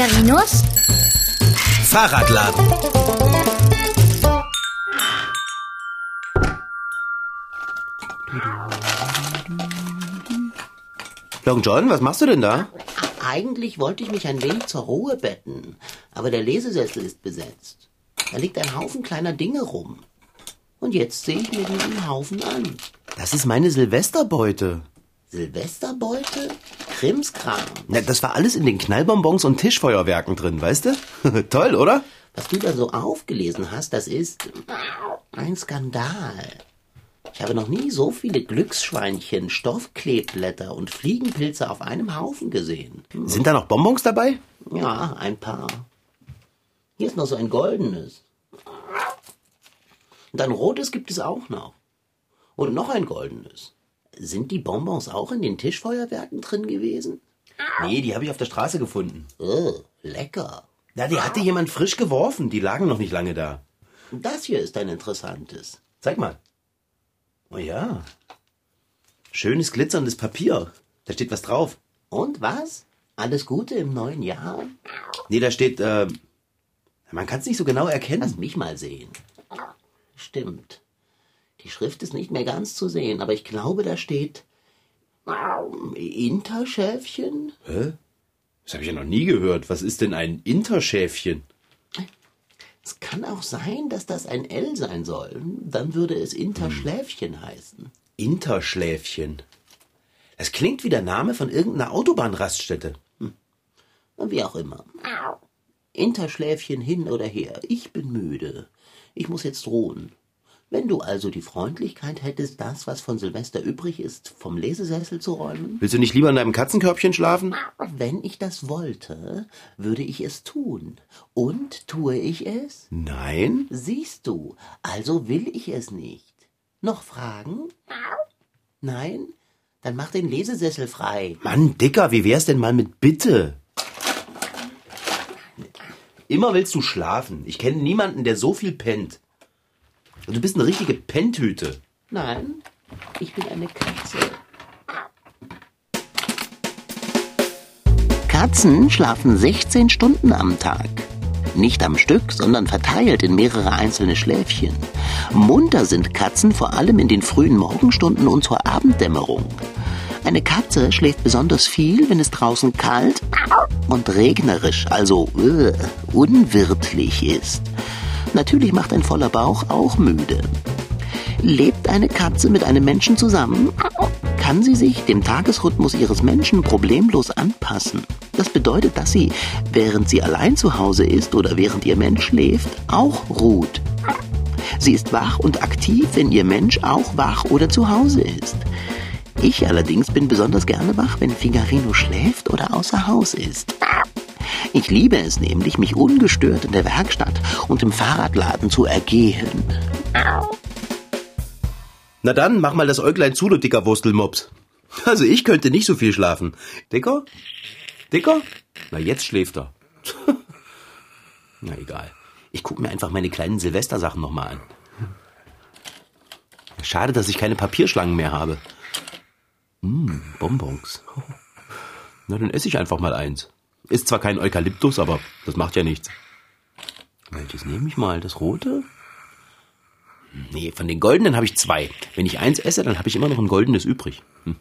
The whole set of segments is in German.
Figarinos Fahrradladen. Long John, was machst du denn da? Eigentlich wollte ich mich ein wenig zur Ruhe betten, aber der Lesesessel ist besetzt. Da liegt ein Haufen kleiner Dinge rum. Und jetzt sehe ich mir diesen Haufen an. Das ist meine Silvesterbeute. Silvesterbeute? Krimskram. Na, das war alles in den Knallbonbons und Tischfeuerwerken drin, weißt du? Toll, oder? Was du da so aufgelesen hast, das ist ein Skandal. Ich habe noch nie so viele Glücksschweinchen, Stoffkleeblätter und Fliegenpilze auf einem Haufen gesehen. Sind da noch Bonbons dabei? Ja, ein paar. Hier ist noch so ein goldenes. Und ein rotes gibt es auch noch. Und noch ein goldenes. Sind die Bonbons auch in den Tischfeuerwerken drin gewesen? Nee, die habe ich auf der Straße gefunden. Oh, lecker. Na, die hatte jemand frisch geworfen. Die lagen noch nicht lange da. Das hier ist ein interessantes. Zeig mal. Oh ja. Schönes glitzerndes Papier. Da steht was drauf. Und was? Alles Gute im neuen Jahr? Nee, da steht, äh, man kann es nicht so genau erkennen. Lass mich mal sehen. Stimmt. Die Schrift ist nicht mehr ganz zu sehen, aber ich glaube, da steht Interschäfchen. Hä? Das habe ich ja noch nie gehört. Was ist denn ein Interschäfchen? Es kann auch sein, dass das ein L sein soll. Dann würde es Interschläfchen heißen. Interschläfchen. Das klingt wie der Name von irgendeiner Autobahnraststätte. Wie auch immer. Interschläfchen hin oder her. Ich bin müde. Ich muss jetzt ruhen. Wenn du also die Freundlichkeit hättest, das, was von Silvester übrig ist, vom Lesesessel zu räumen? Willst du nicht lieber in deinem Katzenkörbchen schlafen? Wenn ich das wollte, würde ich es tun. Und tue ich es? Nein. Siehst du, also will ich es nicht. Noch Fragen? Nein? Dann mach den Lesesessel frei. Mann, Dicker, wie wär's denn mal mit Bitte? Immer willst du schlafen. Ich kenne niemanden, der so viel pennt. Du bist eine richtige Penntüte. Nein, ich bin eine Katze. Katzen schlafen 16 Stunden am Tag. Nicht am Stück, sondern verteilt in mehrere einzelne Schläfchen. Munter sind Katzen vor allem in den frühen Morgenstunden und zur Abenddämmerung. Eine Katze schläft besonders viel, wenn es draußen kalt und regnerisch, also äh, unwirtlich ist. Natürlich macht ein voller Bauch auch müde. Lebt eine Katze mit einem Menschen zusammen, kann sie sich dem Tagesrhythmus ihres Menschen problemlos anpassen. Das bedeutet, dass sie, während sie allein zu Hause ist oder während ihr Mensch schläft, auch ruht. Sie ist wach und aktiv, wenn ihr Mensch auch wach oder zu Hause ist. Ich allerdings bin besonders gerne wach, wenn Figarino schläft oder außer Haus ist. Ich liebe es nämlich, mich ungestört in der Werkstatt und im Fahrradladen zu ergehen. Na dann, mach mal das Äuglein zu, du dicker Wurstelmops. Also ich könnte nicht so viel schlafen. Dicker? Dicker? Na, jetzt schläft er. Na egal. Ich gucke mir einfach meine kleinen Silvestersachen nochmal an. Schade, dass ich keine Papierschlangen mehr habe. Hm, Bonbons. Na, dann esse ich einfach mal eins. Ist zwar kein Eukalyptus, aber das macht ja nichts. Welches nehme ich mal? Das rote? Nee, von den goldenen habe ich zwei. Wenn ich eins esse, dann habe ich immer noch ein goldenes übrig. Hm.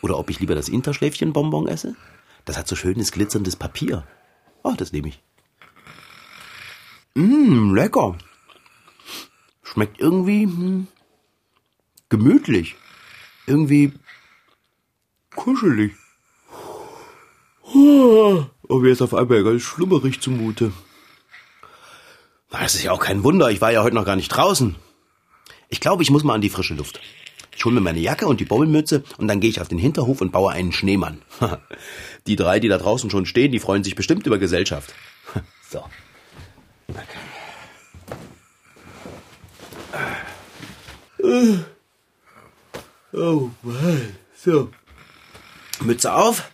Oder ob ich lieber das Interschläfchen-Bonbon esse? Das hat so schönes glitzerndes Papier. Oh, das nehme ich. Mmm, lecker. Schmeckt irgendwie hm, gemütlich. Irgendwie kuschelig. Oh, mir ist auf einmal ganz schlummerig zumute. Das ist ja auch kein Wunder, ich war ja heute noch gar nicht draußen. Ich glaube, ich muss mal an die frische Luft. Ich hole mir meine Jacke und die Bobbelmütze und dann gehe ich auf den Hinterhof und baue einen Schneemann. Die drei, die da draußen schon stehen, die freuen sich bestimmt über Gesellschaft. So. Oh Mann. So. Mütze auf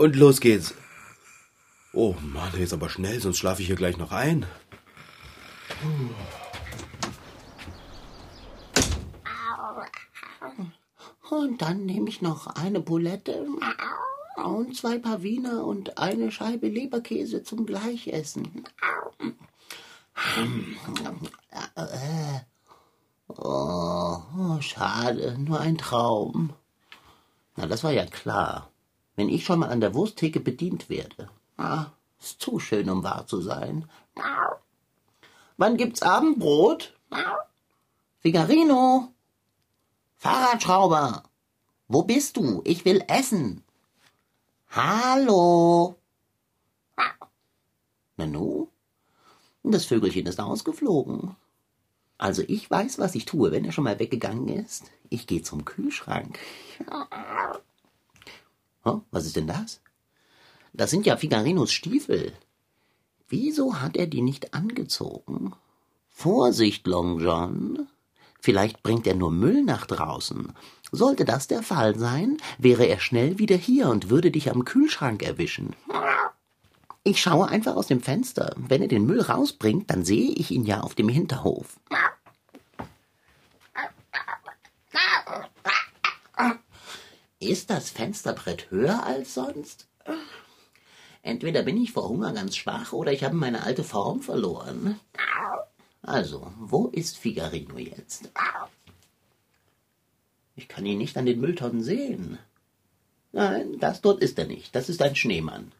und los geht's. Oh Mann, jetzt aber schnell, sonst schlafe ich hier gleich noch ein. Und dann nehme ich noch eine Bulette Und zwei Paar Wiener und eine Scheibe Leberkäse zum Gleichessen. Oh, schade, nur ein Traum. Na, das war ja klar. Wenn ich schon mal an der Wursttheke bedient werde. Ah, ist zu schön, um wahr zu sein. Wann gibt's Abendbrot? Figarino? Fahrradschrauber? Wo bist du? Ich will essen. Hallo? Nanu? Das Vögelchen ist ausgeflogen. Also ich weiß, was ich tue, wenn er schon mal weggegangen ist. Ich gehe zum Kühlschrank. Was ist denn das? Das sind ja Figarinos Stiefel. Wieso hat er die nicht angezogen? Vorsicht, Long John. Vielleicht bringt er nur Müll nach draußen. Sollte das der Fall sein, wäre er schnell wieder hier und würde dich am Kühlschrank erwischen. Ich schaue einfach aus dem Fenster. Wenn er den Müll rausbringt, dann sehe ich ihn ja auf dem Hinterhof. Ist das Fensterbrett höher als sonst? Entweder bin ich vor Hunger ganz schwach oder ich habe meine alte Form verloren. Also, wo ist Figarino jetzt? Ich kann ihn nicht an den Mülltonnen sehen. Nein, das dort ist er nicht. Das ist ein Schneemann.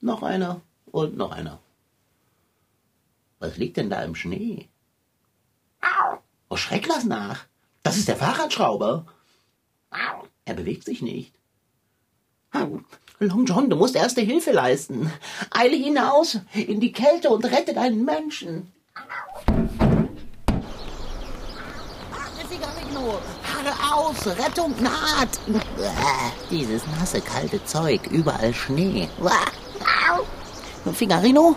Noch einer und noch einer. Was liegt denn da im Schnee? Oh, schreck das nach. Das ist der Fahrradschrauber. Er bewegt sich nicht. Long John, du musst erste Hilfe leisten. Eile hinaus in die Kälte und rette deinen Menschen. Figarino, haare aus, Rettung naht. Dieses nasse, kalte Zeug, überall Schnee. Figarino?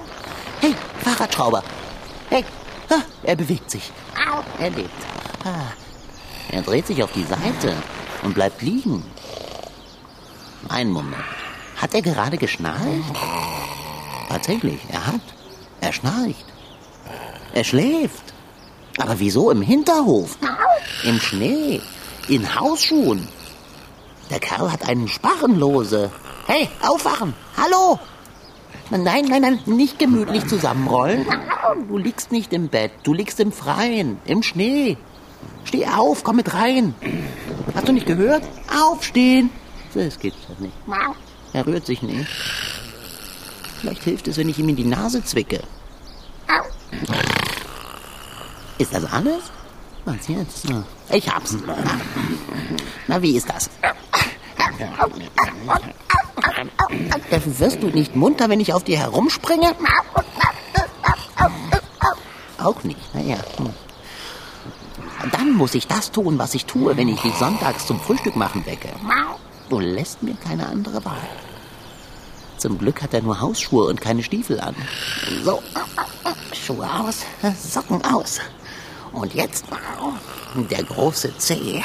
Hey, Fahrradschrauber. Hey, er bewegt sich. Er lebt. Er dreht sich auf die Seite und bleibt liegen. Einen Moment. Hat er gerade geschnarcht? Tatsächlich, er hat. Er schnarcht. Er schläft. Aber wieso im Hinterhof? Im Schnee. In Hausschuhen. Der Kerl hat einen Sparrenlose. Hey, aufwachen! Hallo! Nein, nein, nein, nicht gemütlich zusammenrollen. Du liegst nicht im Bett, du liegst im Freien, im Schnee. Steh auf, komm mit rein. Hast du nicht gehört? Aufstehen. Das geht doch nicht. Er rührt sich nicht. Vielleicht hilft es, wenn ich ihm in die Nase zwicke. Ist das alles? Was jetzt? Ich hab's. Na, wie ist das? Wirst du nicht munter, wenn ich auf dir herumspringe? Auch nicht, naja. Hm. Dann muss ich das tun, was ich tue, wenn ich dich sonntags zum Frühstück machen wecke. Du lässt mir keine andere Wahl. Zum Glück hat er nur Hausschuhe und keine Stiefel an. So, Schuhe aus, Socken aus. Und jetzt der große Zeh.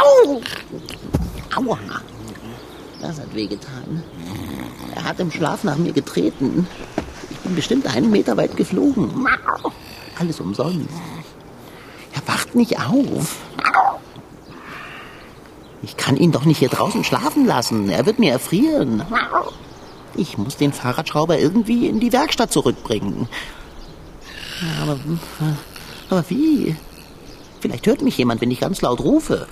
Au! Aua! Das hat wehgetan. Er hat im Schlaf nach mir getreten. Bin bestimmt einen Meter weit geflogen. Alles umsonst. Er wacht nicht auf. Ich kann ihn doch nicht hier draußen schlafen lassen. Er wird mir erfrieren. Ich muss den Fahrradschrauber irgendwie in die Werkstatt zurückbringen. Aber, aber wie? Vielleicht hört mich jemand, wenn ich ganz laut rufe.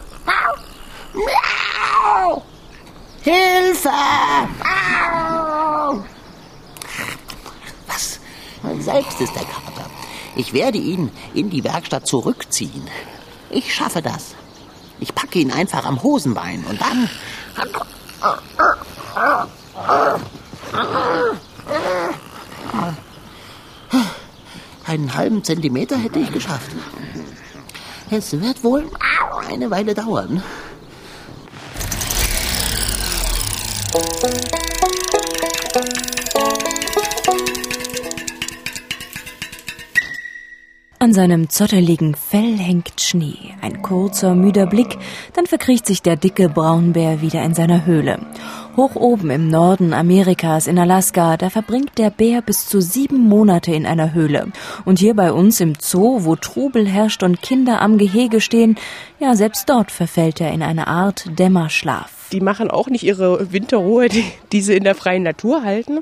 Hilfe! Selbst ist der Kater. Ich werde ihn in die Werkstatt zurückziehen. Ich schaffe das. Ich packe ihn einfach am Hosenbein und dann. Einen halben Zentimeter hätte ich geschafft. Es wird wohl eine Weile dauern. An seinem zotteligen Fell hängt Schnee. Ein kurzer, müder Blick, dann verkriecht sich der dicke Braunbär wieder in seiner Höhle. Hoch oben im Norden Amerikas in Alaska, da verbringt der Bär bis zu sieben Monate in einer Höhle. Und hier bei uns im Zoo, wo Trubel herrscht und Kinder am Gehege stehen, ja, selbst dort verfällt er in eine Art Dämmerschlaf. Die machen auch nicht ihre Winterruhe, die, die sie in der freien Natur halten.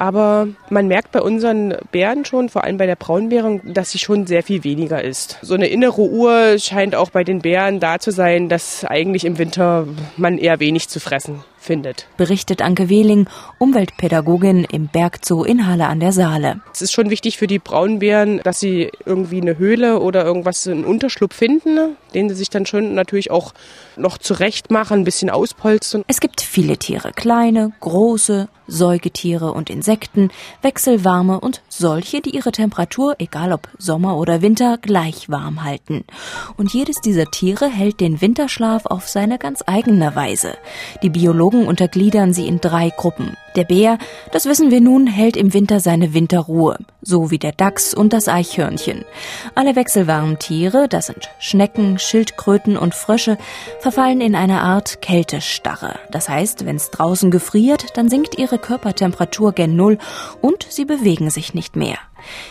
Aber man merkt bei unseren Bären schon, vor allem bei der Braunbären, dass sie schon sehr viel weniger ist. So eine innere Uhr scheint auch bei den Bären da zu sein, dass eigentlich im Winter man eher wenig zu fressen findet. Berichtet Anke Wehling, Umweltpädagogin im Bergzoo in Halle an der Saale. Es ist schon wichtig für die Braunbären, dass sie irgendwie eine Höhle oder irgendwas, einen Unterschlupf finden, den sie sich dann schon natürlich auch noch zurecht machen, ein bisschen auspolstern. Es gibt viele Tiere, kleine, große, Säugetiere und Insekten, wechselwarme und solche, die ihre Temperatur, egal ob Sommer oder Winter, gleich warm halten. Und jedes dieser Tiere hält den Winterschlaf auf seine ganz eigene Weise. Die Biologen untergliedern sie in drei Gruppen. Der Bär, das wissen wir nun, hält im Winter seine Winterruhe, so wie der Dachs und das Eichhörnchen. Alle wechselwarmen Tiere, das sind Schnecken, Schildkröten und Frösche, verfallen in eine Art Kältestarre. Das heißt, wenn es draußen gefriert, dann sinkt ihre Körpertemperatur gen Null und sie bewegen sich nicht mehr.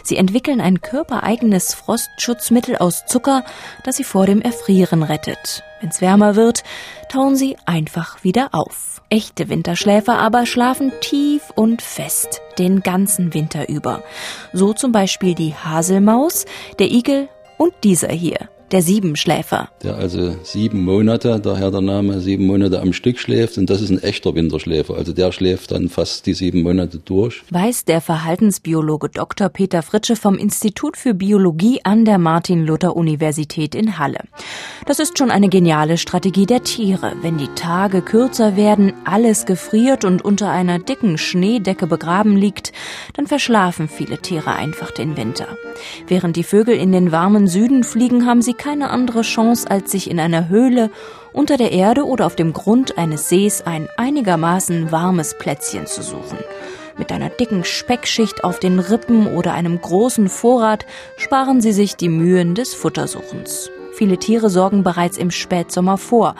Sie entwickeln ein körpereigenes Frostschutzmittel aus Zucker, das sie vor dem Erfrieren rettet. Wenn's wärmer wird, tauen sie einfach wieder auf. Echte Winterschläfer aber schlafen tief und fest den ganzen Winter über. So zum Beispiel die Haselmaus, der Igel und dieser hier der Siebenschläfer. Der also sieben Monate, daher der Name, sieben Monate am Stück schläft und das ist ein echter Winterschläfer. Also der schläft dann fast die sieben Monate durch. Weiß der Verhaltensbiologe Dr. Peter Fritsche vom Institut für Biologie an der Martin-Luther-Universität in Halle. Das ist schon eine geniale Strategie der Tiere. Wenn die Tage kürzer werden, alles gefriert und unter einer dicken Schneedecke begraben liegt, dann verschlafen viele Tiere einfach den Winter. Während die Vögel in den warmen Süden fliegen, haben sie keine andere Chance, als sich in einer Höhle, unter der Erde oder auf dem Grund eines Sees ein einigermaßen warmes Plätzchen zu suchen. Mit einer dicken Speckschicht auf den Rippen oder einem großen Vorrat sparen sie sich die Mühen des Futtersuchens. Viele Tiere sorgen bereits im Spätsommer vor.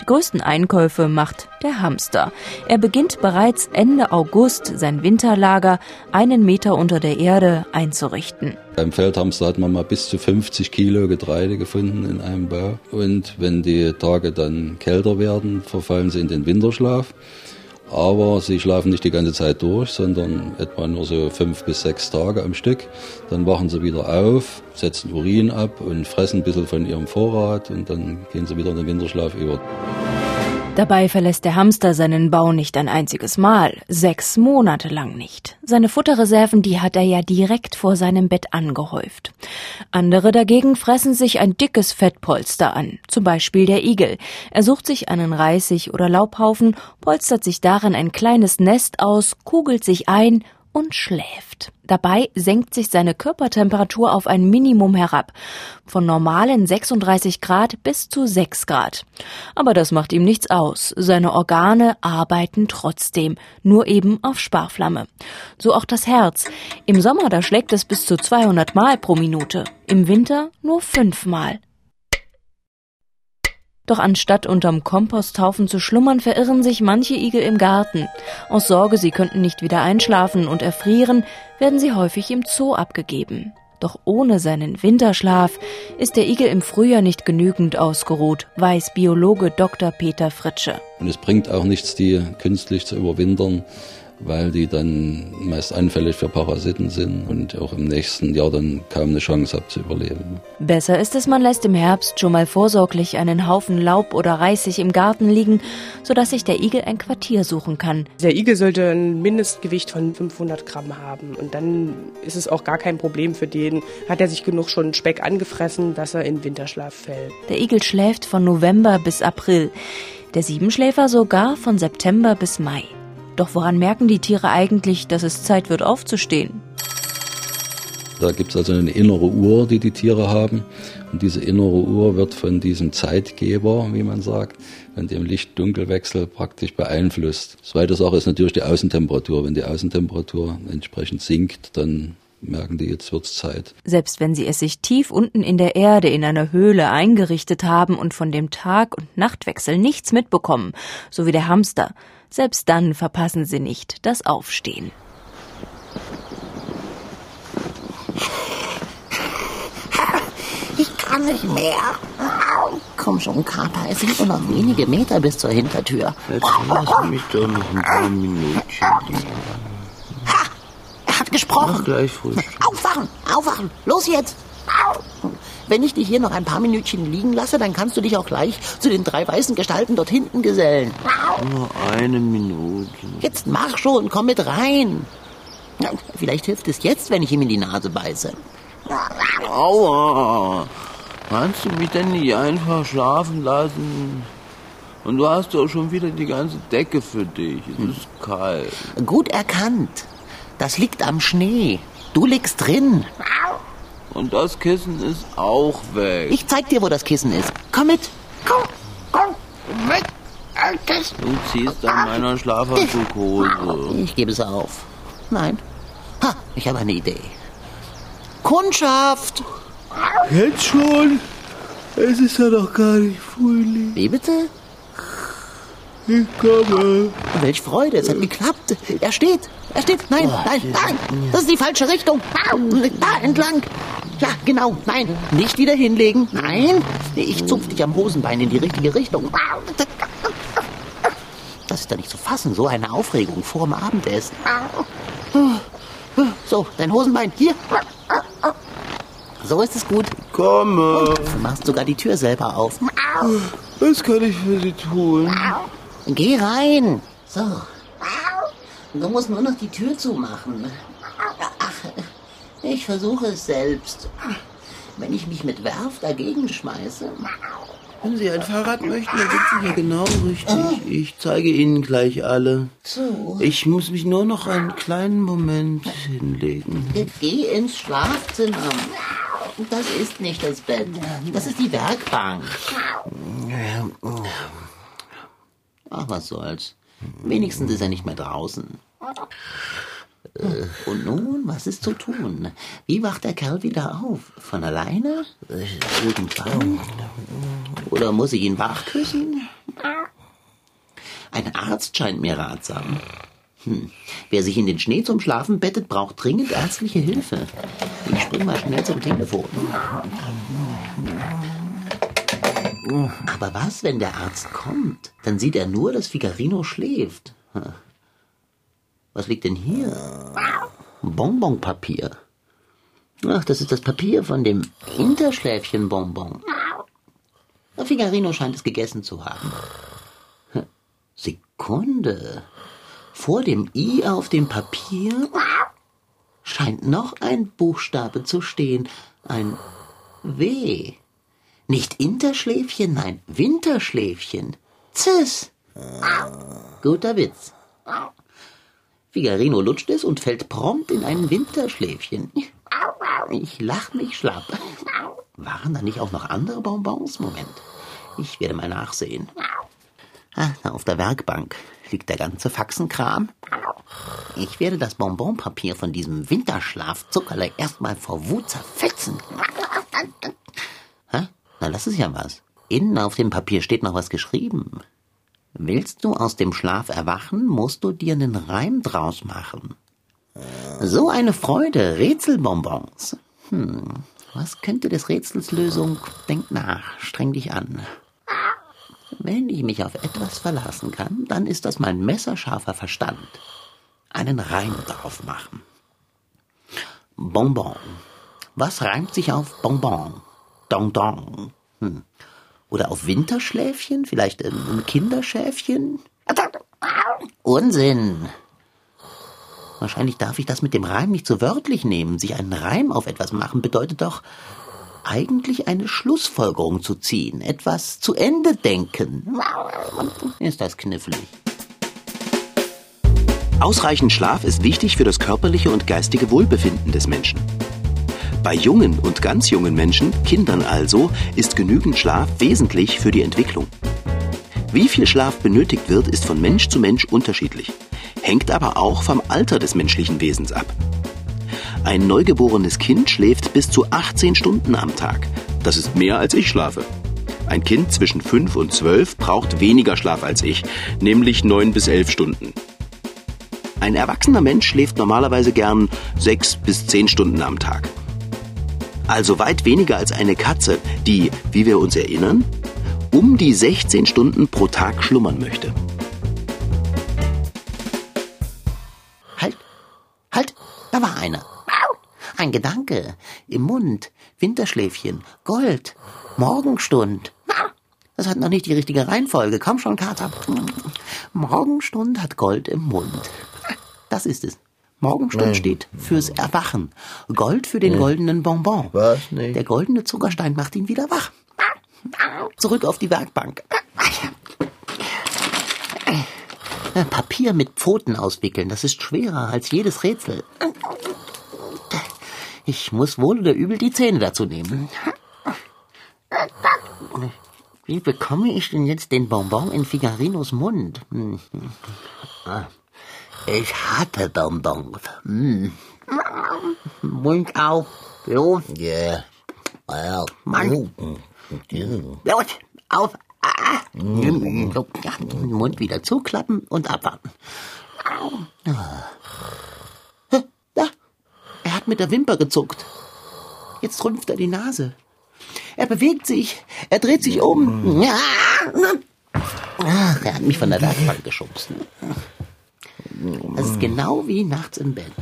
Die größten Einkäufe macht der Hamster. Er beginnt bereits Ende August sein Winterlager einen Meter unter der Erde einzurichten. Beim Feldhamster hat man mal bis zu 50 Kilo Getreide gefunden in einem Bau. Und wenn die Tage dann kälter werden, verfallen sie in den Winterschlaf. Aber sie schlafen nicht die ganze Zeit durch, sondern etwa nur so fünf bis sechs Tage am Stück. Dann wachen sie wieder auf, setzen Urin ab und fressen ein bisschen von ihrem Vorrat und dann gehen sie wieder in den Winterschlaf über. Dabei verlässt der Hamster seinen Bau nicht ein einziges Mal, sechs Monate lang nicht. Seine Futterreserven, die hat er ja direkt vor seinem Bett angehäuft. Andere dagegen fressen sich ein dickes Fettpolster an, zum Beispiel der Igel. Er sucht sich einen Reisig oder Laubhaufen, polstert sich darin ein kleines Nest aus, kugelt sich ein und schläft. Dabei senkt sich seine Körpertemperatur auf ein Minimum herab, von normalen 36 Grad bis zu 6 Grad. Aber das macht ihm nichts aus. Seine Organe arbeiten trotzdem, nur eben auf Sparflamme. So auch das Herz. Im Sommer, da schlägt es bis zu 200 Mal pro Minute. Im Winter nur 5 Mal. Doch anstatt unterm Komposthaufen zu schlummern, verirren sich manche Igel im Garten. Aus Sorge, sie könnten nicht wieder einschlafen und erfrieren, werden sie häufig im Zoo abgegeben. Doch ohne seinen Winterschlaf ist der Igel im Frühjahr nicht genügend ausgeruht, weiß Biologe Dr. Peter Fritsche. Und es bringt auch nichts, die künstlich zu überwintern weil die dann meist anfällig für Parasiten sind und auch im nächsten Jahr dann kaum eine Chance haben zu überleben. Besser ist es, man lässt im Herbst schon mal vorsorglich einen Haufen Laub oder Reisig im Garten liegen, sodass sich der Igel ein Quartier suchen kann. Der Igel sollte ein Mindestgewicht von 500 Gramm haben und dann ist es auch gar kein Problem für den. Hat er sich genug schon Speck angefressen, dass er in Winterschlaf fällt. Der Igel schläft von November bis April, der Siebenschläfer sogar von September bis Mai. Doch woran merken die Tiere eigentlich, dass es Zeit wird aufzustehen? Da gibt es also eine innere Uhr, die die Tiere haben. Und diese innere Uhr wird von diesem Zeitgeber, wie man sagt, von dem Licht-Dunkelwechsel praktisch beeinflusst. Zweite Sache ist natürlich die Außentemperatur. Wenn die Außentemperatur entsprechend sinkt, dann merken die, jetzt wird's Zeit. Selbst wenn sie es sich tief unten in der Erde in einer Höhle eingerichtet haben und von dem Tag- und Nachtwechsel nichts mitbekommen, so wie der Hamster, selbst dann verpassen sie nicht das Aufstehen. Ich kann nicht mehr. Komm schon, Kater, es sind nur noch wenige Meter bis zur Hintertür. Jetzt lass mich doch noch ein paar Minütchen liegen. Er hat gesprochen. Mach gleich Frühstück. Aufwachen, aufwachen, los jetzt. Wenn ich dich hier noch ein paar Minütchen liegen lasse, dann kannst du dich auch gleich zu den drei weißen Gestalten dort hinten gesellen. Nur eine Minute. Jetzt mach schon, komm mit rein. Ja, Vielleicht hilft es jetzt, wenn ich ihm in die Nase beiße. Aua! Kannst du mich denn nicht einfach schlafen lassen? Und du hast doch schon wieder die ganze Decke für dich. Es ist kalt. Gut erkannt. Das liegt am Schnee. Du liegst drin. Und das Kissen ist auch weg. Ich zeig dir, wo das Kissen ist. Komm mit. Komm, komm, mit. Du ziehst an meiner Schlafanzughose. Ich gebe es auf. Nein. Ha, ich habe eine Idee. Kundschaft! Jetzt schon? Es ist ja noch gar nicht Frühling. Wie bitte? Ich komme. Welch Freude, es hat geklappt. Er steht, er steht. Nein, nein, nein, das ist die falsche Richtung. Da entlang. Ja, genau, nein, nicht wieder hinlegen. Nein, ich zupf dich am Hosenbein in die richtige Richtung. Das ist doch nicht zu fassen, so eine Aufregung vor dem Abendessen. So, dein Hosenbein, hier. So ist es gut. Komme. Du machst sogar die Tür selber auf. Was kann ich für Sie tun? Geh rein. So. Du musst nur noch die Tür zumachen. Ach, ich versuche es selbst. Wenn ich mich mit Werf dagegen schmeiße. Wenn Sie ein Fahrrad möchten, dann sind Sie hier genau richtig. Ich zeige Ihnen gleich alle. So. Ich muss mich nur noch einen kleinen Moment hinlegen. Geh ins Schlafzimmer. Das ist nicht das Bett. Das ist die Werkbank. Ach, was soll's. Wenigstens ist er nicht mehr draußen. Und nun, was ist zu tun? Wie wacht der Kerl wieder auf? Von alleine? Irgendwann? Oder muss ich ihn wachküssen? Ein Arzt scheint mir ratsam. Hm. Wer sich in den Schnee zum Schlafen bettet, braucht dringend ärztliche Hilfe. Ich spring mal schnell zum Telefon. Aber was, wenn der Arzt kommt? Dann sieht er nur, dass Figarino schläft. Hm. Was liegt denn hier? Bonbonpapier. Ach, das ist das Papier von dem Hinterschläfchenbonbon. Figarino scheint es gegessen zu haben. Sekunde. Vor dem I auf dem Papier scheint noch ein Buchstabe zu stehen. Ein W. Nicht Interschläfchen, nein, Winterschläfchen. Ziss. Guter Witz. Figarino lutscht es und fällt prompt in ein Winterschläfchen. Ich lach mich schlapp. Waren da nicht auch noch andere Bonbons? Moment. Ich werde mal nachsehen. Ah, da auf der Werkbank liegt der ganze Faxenkram. Ich werde das Bonbonpapier von diesem Winterschlafzuckerle erstmal vor Wut zerfetzen. Hä? Na, das ist ja was. Innen auf dem Papier steht noch was geschrieben. Willst du aus dem Schlaf erwachen, musst du dir einen Reim draus machen. So eine Freude, Rätselbonbons. Hm, was könnte des Rätsels Lösung? Denk nach, streng dich an. Wenn ich mich auf etwas verlassen kann, dann ist das mein messerscharfer Verstand. Einen Reim drauf machen. Bonbon. Was reimt sich auf Bonbon? Dong Dong. Hm. Oder auf Winterschläfchen? Vielleicht ein Kinderschäfchen? Unsinn. Wahrscheinlich darf ich das mit dem Reim nicht so wörtlich nehmen. Sich einen Reim auf etwas machen bedeutet doch eigentlich eine Schlussfolgerung zu ziehen, etwas zu Ende denken. Ist das knifflig. Ausreichend Schlaf ist wichtig für das körperliche und geistige Wohlbefinden des Menschen. Bei jungen und ganz jungen Menschen, Kindern also, ist genügend Schlaf wesentlich für die Entwicklung. Wie viel Schlaf benötigt wird, ist von Mensch zu Mensch unterschiedlich, hängt aber auch vom Alter des menschlichen Wesens ab. Ein neugeborenes Kind schläft bis zu 18 Stunden am Tag. Das ist mehr als ich schlafe. Ein Kind zwischen 5 und 12 braucht weniger Schlaf als ich, nämlich 9 bis 11 Stunden. Ein erwachsener Mensch schläft normalerweise gern 6 bis 10 Stunden am Tag. Also weit weniger als eine Katze, die, wie wir uns erinnern, um die 16 Stunden pro Tag schlummern möchte. Da war einer. Ein Gedanke im Mund, Winterschläfchen, Gold, Morgenstund. Das hat noch nicht die richtige Reihenfolge. Komm schon, Kater. Morgenstund hat Gold im Mund. Das ist es. Morgenstund steht fürs Erwachen. Gold für den goldenen Bonbon. Was? Nee. Der goldene Zuckerstein macht ihn wieder wach. Zurück auf die Werkbank. Papier mit Pfoten auswickeln, das ist schwerer als jedes Rätsel. Ich muss wohl oder übel die Zähne dazu nehmen. Wie bekomme ich denn jetzt den Bonbon in Figarinos Mund? Ich hatte Bonbons. Mund auf. Los. Ja. Ja. Mann. Los, auf. Ah. Den Mund wieder zuklappen und abwarten. Ah. Da. Er hat mit der Wimper gezuckt. Jetzt rümpft er die Nase. Er bewegt sich. Er dreht sich um. Ach, er hat mich von der Werkbank geschubst. Das ist genau wie nachts im Bett.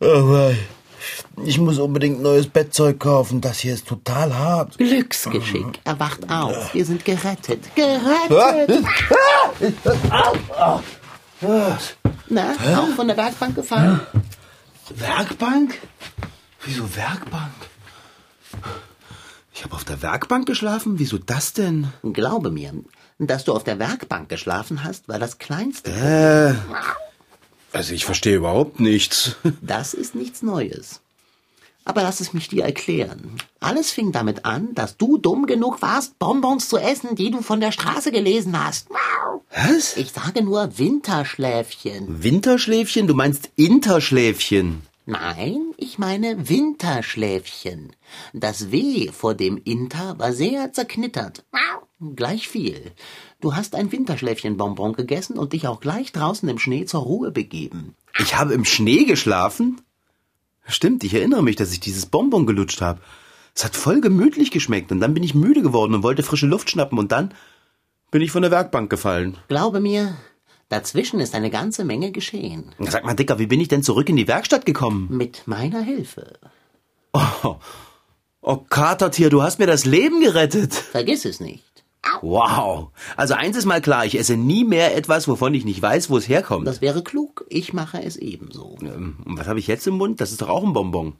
Aber ich muss unbedingt neues Bettzeug kaufen. Das hier ist total hart. Glücksgeschick. Er wacht auf. Wir sind gerettet. Gerettet. Na, auch von der Werkbank gefallen? Werkbank? Wieso Werkbank? Ich habe auf der Werkbank geschlafen? Wieso das denn? Glaube mir, dass du auf der Werkbank geschlafen hast, war das Kleinste. Äh. Also ich verstehe überhaupt nichts. Das ist nichts Neues. Aber lass es mich dir erklären. Alles fing damit an, dass du dumm genug warst, Bonbons zu essen, die du von der Straße gelesen hast. Was? Ich sage nur Winterschläfchen. Winterschläfchen? Du meinst Interschläfchen. Nein, ich meine Winterschläfchen. Das W vor dem Inter war sehr zerknittert. Gleich viel. Du hast ein Winterschläfchenbonbon gegessen und dich auch gleich draußen im Schnee zur Ruhe begeben. Ich habe im Schnee geschlafen? Stimmt, ich erinnere mich, dass ich dieses Bonbon gelutscht habe. Es hat voll gemütlich geschmeckt und dann bin ich müde geworden und wollte frische Luft schnappen und dann bin ich von der Werkbank gefallen. Glaube mir, dazwischen ist eine ganze Menge geschehen. Sag mal, Dicker, wie bin ich denn zurück in die Werkstatt gekommen? Mit meiner Hilfe. Oh, oh Katertier, du hast mir das Leben gerettet. Vergiss es nicht. Wow. Also eins ist mal klar, ich esse nie mehr etwas, wovon ich nicht weiß, wo es herkommt. Das wäre klug. Ich mache es ebenso. Ähm, Und was habe ich jetzt im Mund? Das ist doch auch ein Bonbon.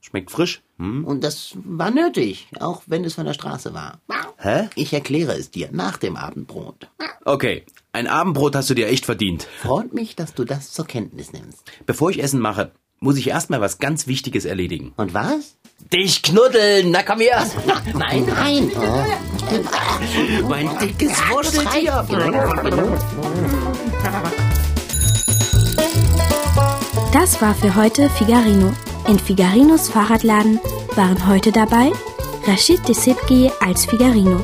Schmeckt frisch. Hm? Und das war nötig, auch wenn es von der Straße war. Hä? Ich erkläre es dir nach dem Abendbrot. Okay, ein Abendbrot hast du dir echt verdient. Freut mich, dass du das zur Kenntnis nimmst. Bevor ich Essen mache, muss ich erstmal was ganz Wichtiges erledigen. Und was? Dich knuddeln, na komm her. Nein, nein. Oh. Mein dickes Wurschteltier. Das war für heute Figarino. In Figarinos Fahrradladen waren heute dabei Rashid Desipgi als Figarino,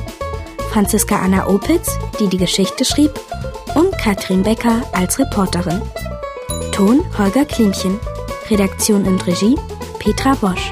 Franziska Anna Opitz, die die Geschichte schrieb, und Katrin Becker als Reporterin. Ton Holger Klimchen, Redaktion und Regie Petra Bosch.